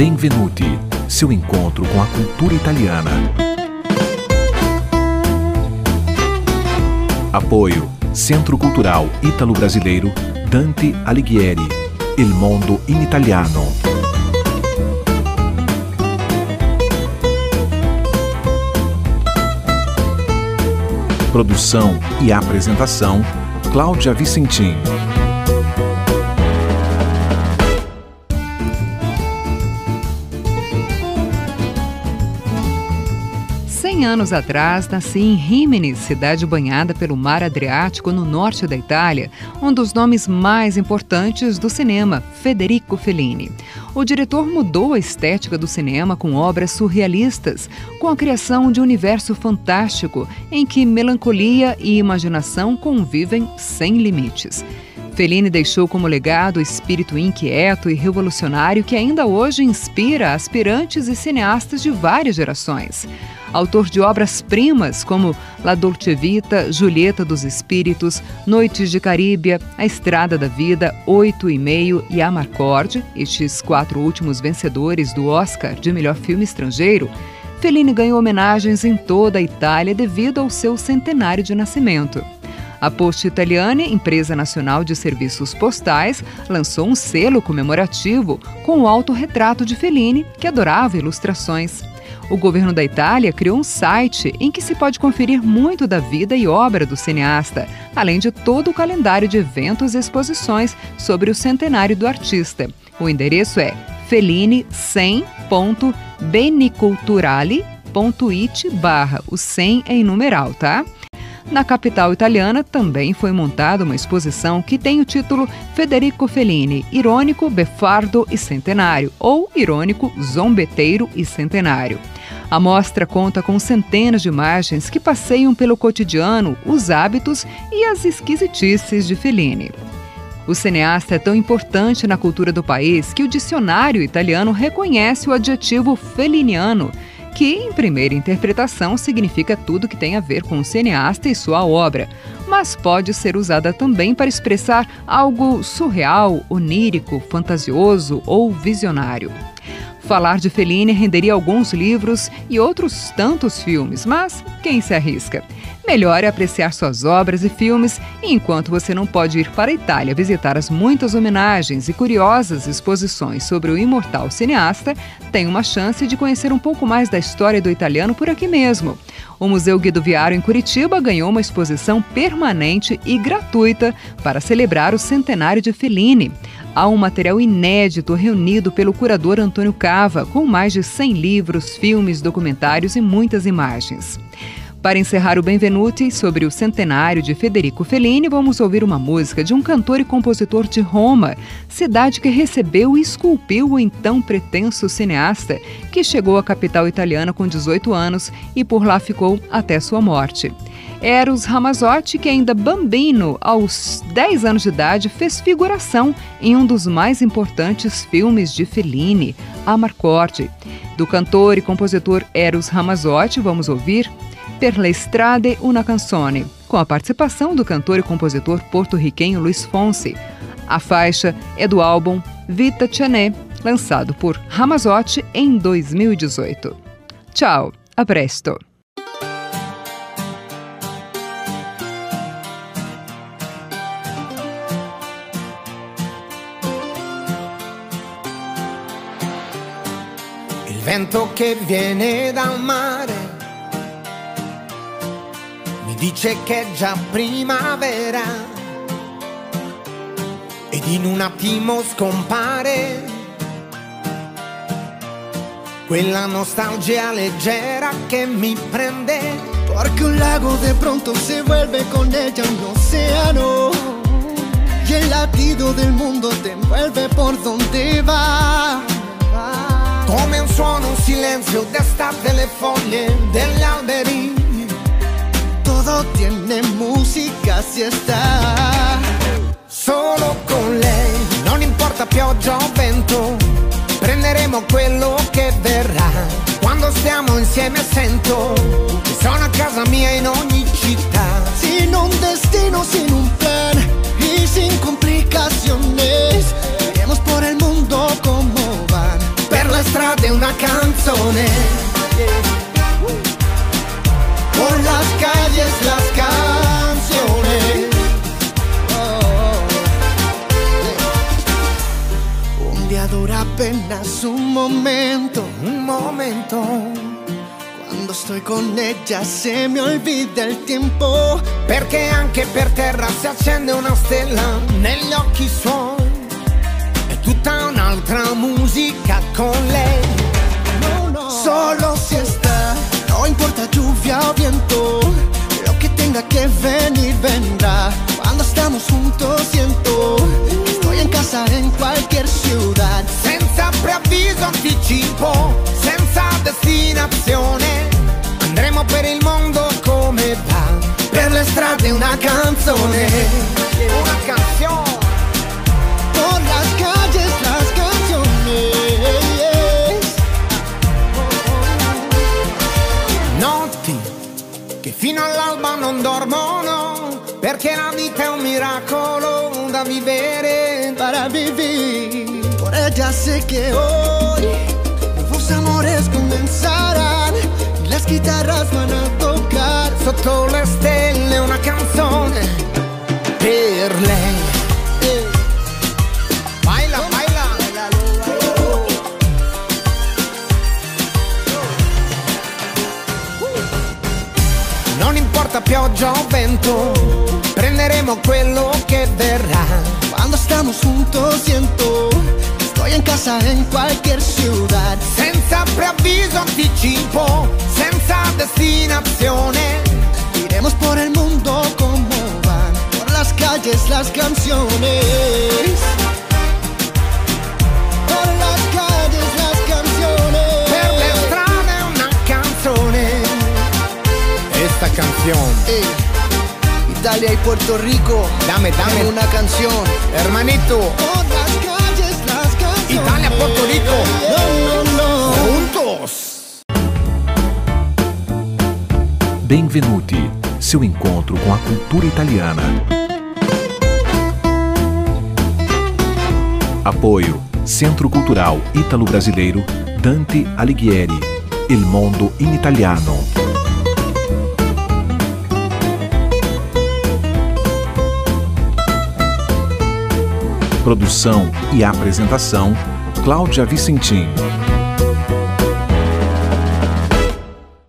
Benvenuti, seu encontro com a cultura italiana. Apoio Centro Cultural Ítalo-Brasileiro Dante Alighieri. Il mondo in italiano. Produção e apresentação Cláudia Vicentim. Anos atrás, nasci em Rimini, cidade banhada pelo mar Adriático no norte da Itália, um dos nomes mais importantes do cinema, Federico Fellini. O diretor mudou a estética do cinema com obras surrealistas, com a criação de um universo fantástico em que melancolia e imaginação convivem sem limites. Fellini deixou como legado o espírito inquieto e revolucionário que ainda hoje inspira aspirantes e cineastas de várias gerações autor de obras-primas como La Dolce Vita, Julieta dos Espíritos, Noites de Caríbia, A Estrada da Vida, Oito e Meio e Amarcord, estes quatro últimos vencedores do Oscar de melhor filme estrangeiro, Fellini ganhou homenagens em toda a Itália devido ao seu centenário de nascimento. A Poste Italiane, empresa nacional de serviços postais, lançou um selo comemorativo com o autorretrato de Fellini, que adorava ilustrações. O governo da Itália criou um site em que se pode conferir muito da vida e obra do cineasta, além de todo o calendário de eventos e exposições sobre o centenário do artista. O endereço é feline100.beniculturale.it barra. O 100 é em numeral, tá? Na capital italiana também foi montada uma exposição que tem o título Federico Fellini, Irônico, Befardo e Centenário, ou Irônico, Zombeteiro e Centenário. A mostra conta com centenas de imagens que passeiam pelo cotidiano, os hábitos e as esquisitices de Fellini. O cineasta é tão importante na cultura do país que o dicionário italiano reconhece o adjetivo feliniano, que, em primeira interpretação, significa tudo que tem a ver com o cineasta e sua obra, mas pode ser usada também para expressar algo surreal, onírico, fantasioso ou visionário. Falar de Fellini renderia alguns livros e outros tantos filmes, mas quem se arrisca? Melhor é apreciar suas obras e filmes, enquanto você não pode ir para a Itália visitar as muitas homenagens e curiosas exposições sobre o imortal cineasta, tem uma chance de conhecer um pouco mais da história do italiano por aqui mesmo. O Museu Guido Viário em Curitiba ganhou uma exposição permanente e gratuita para celebrar o centenário de Fellini. Há um material inédito reunido pelo curador Antônio Cava, com mais de 100 livros, filmes, documentários e muitas imagens. Para encerrar o Benvenuti sobre o centenário de Federico Fellini, vamos ouvir uma música de um cantor e compositor de Roma, cidade que recebeu e esculpiu o então pretenso cineasta, que chegou à capital italiana com 18 anos e por lá ficou até sua morte. Eros Ramazzotti, que ainda bambino, aos 10 anos de idade, fez figuração em um dos mais importantes filmes de Fellini, Amarcord. Do cantor e compositor Eros Ramazzotti, vamos ouvir Per la strade una canzone, com a participação do cantor e compositor porto-riquenho Luiz Fonsi. A faixa é do álbum Vita Cianè, lançado por Ramazzotti em 2018. Tchau, a presto! vento che viene dal mare dice che è già primavera ed in un attimo scompare. Quella nostalgia leggera che mi prende. Porque un lago de pronto se vuelve con ella un océano y el latido del mundo te envuelve por donde va. Come un suono, un silenzio d'estate le foglie degli alberi. Todo tiene música si está solo con lei. Non importa pioggia o vento, prenderemo quello che verrà. Quando stiamo insieme sento che sono a casa mia in ogni città. Sin un destino, sin un plan y sin complicaciones, iremos por el mundo como van. Per la strada una canzone. Apenas un momento, un momento. Quando sto con ella se mi olvida il tempo Perché anche per terra si accende una stella negli occhi suoi È tutta un'altra musica con lei no, no. Solo si está, no importa lluvia o viento Lo que tenga que venir vendrá anticipo, senza destinazione. Andremo per il mondo come va Per le strade una canzone. Una canzone. Por las calles las canciones Notti che fino all'alba non dormono Perché la vita è un miracolo da vivere Para vivir Por ella sé que hoy Nuevos amores comenzarán Y las guitarras van a tocar Sotto le stelle una canzone per lei. Eh, Baila, baila. Non importa pioggia o vento Prenderemo quello che verrà. Cuando estamos juntos siento Estoy en casa en cualquier ciudad. Senza preavviso anticipo Senza destinazione. Iremos por el mundo como van Por las calles las canciones. Por las calles las canciones. Per le strade una canzone. Esta canzone Ey, Italia y Puerto Rico. Dame, dame. en una canción. Hermanito. Por las calles Puerto Rico. No, no, no Juntos Benvenuti, seu encontro com a cultura italiana. Apoio Centro Cultural Ítalo-Brasileiro Dante Alighieri. Il mondo in italiano. Produção e apresentação Cláudia Vicentim.